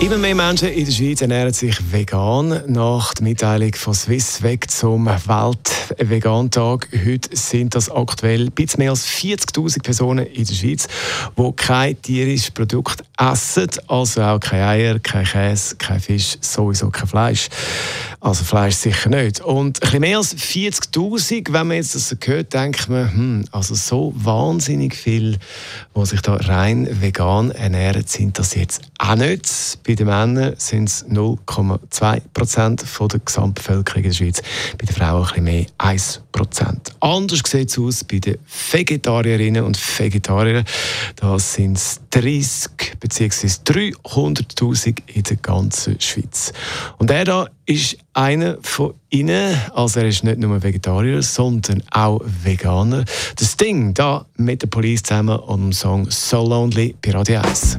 Immer mehr Menschen in der Schweiz ernähren sich vegan. Nach der Mitteilung von Swissweg zum Weltvegantag heute sind das aktuell ein bisschen mehr als 40.000 Personen in der Schweiz, die kein tierisches Produkt essen, also auch keine Eier, kein Käse, kein Fisch, sowieso kein Fleisch. Also Fleisch sicher nicht. Und ein mehr als 40'000, wenn man jetzt das hört, denkt man, hm, also so wahnsinnig viel, die sich da rein vegan ernähren, sind das jetzt auch nicht. Bei den Männern sind es 0,2 Prozent der Gesamtbevölkerung in der Schweiz. Bei den Frauen ein mehr, 1 Prozent. Anders sieht es aus bei den Vegetarierinnen und Vegetariern. Da sind es 30 bzw. 300'000 in der ganzen Schweiz. Und er da ist einer von ihnen. Also er ist nicht nur Vegetarier, sondern auch Veganer. Das Ding da mit der Police zusammen und dem Song So Lonely bei Radio 1.